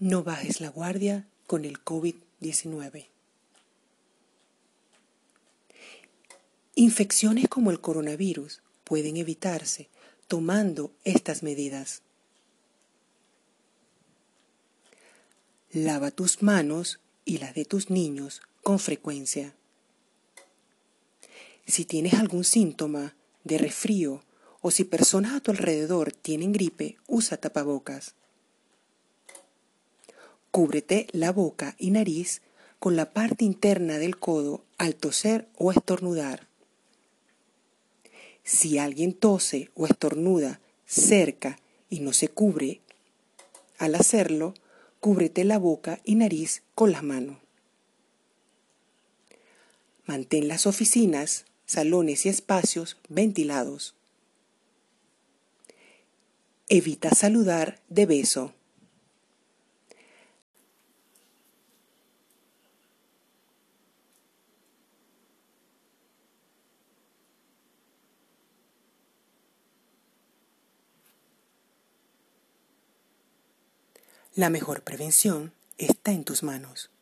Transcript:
No bajes la guardia con el COVID-19. Infecciones como el coronavirus pueden evitarse tomando estas medidas. Lava tus manos y las de tus niños con frecuencia. Si tienes algún síntoma de resfrío o si personas a tu alrededor tienen gripe, usa tapabocas. Cúbrete la boca y nariz con la parte interna del codo al toser o estornudar. Si alguien tose o estornuda cerca y no se cubre, al hacerlo, cúbrete la boca y nariz con las manos. Mantén las oficinas, salones y espacios ventilados. Evita saludar de beso. La mejor prevención está en tus manos.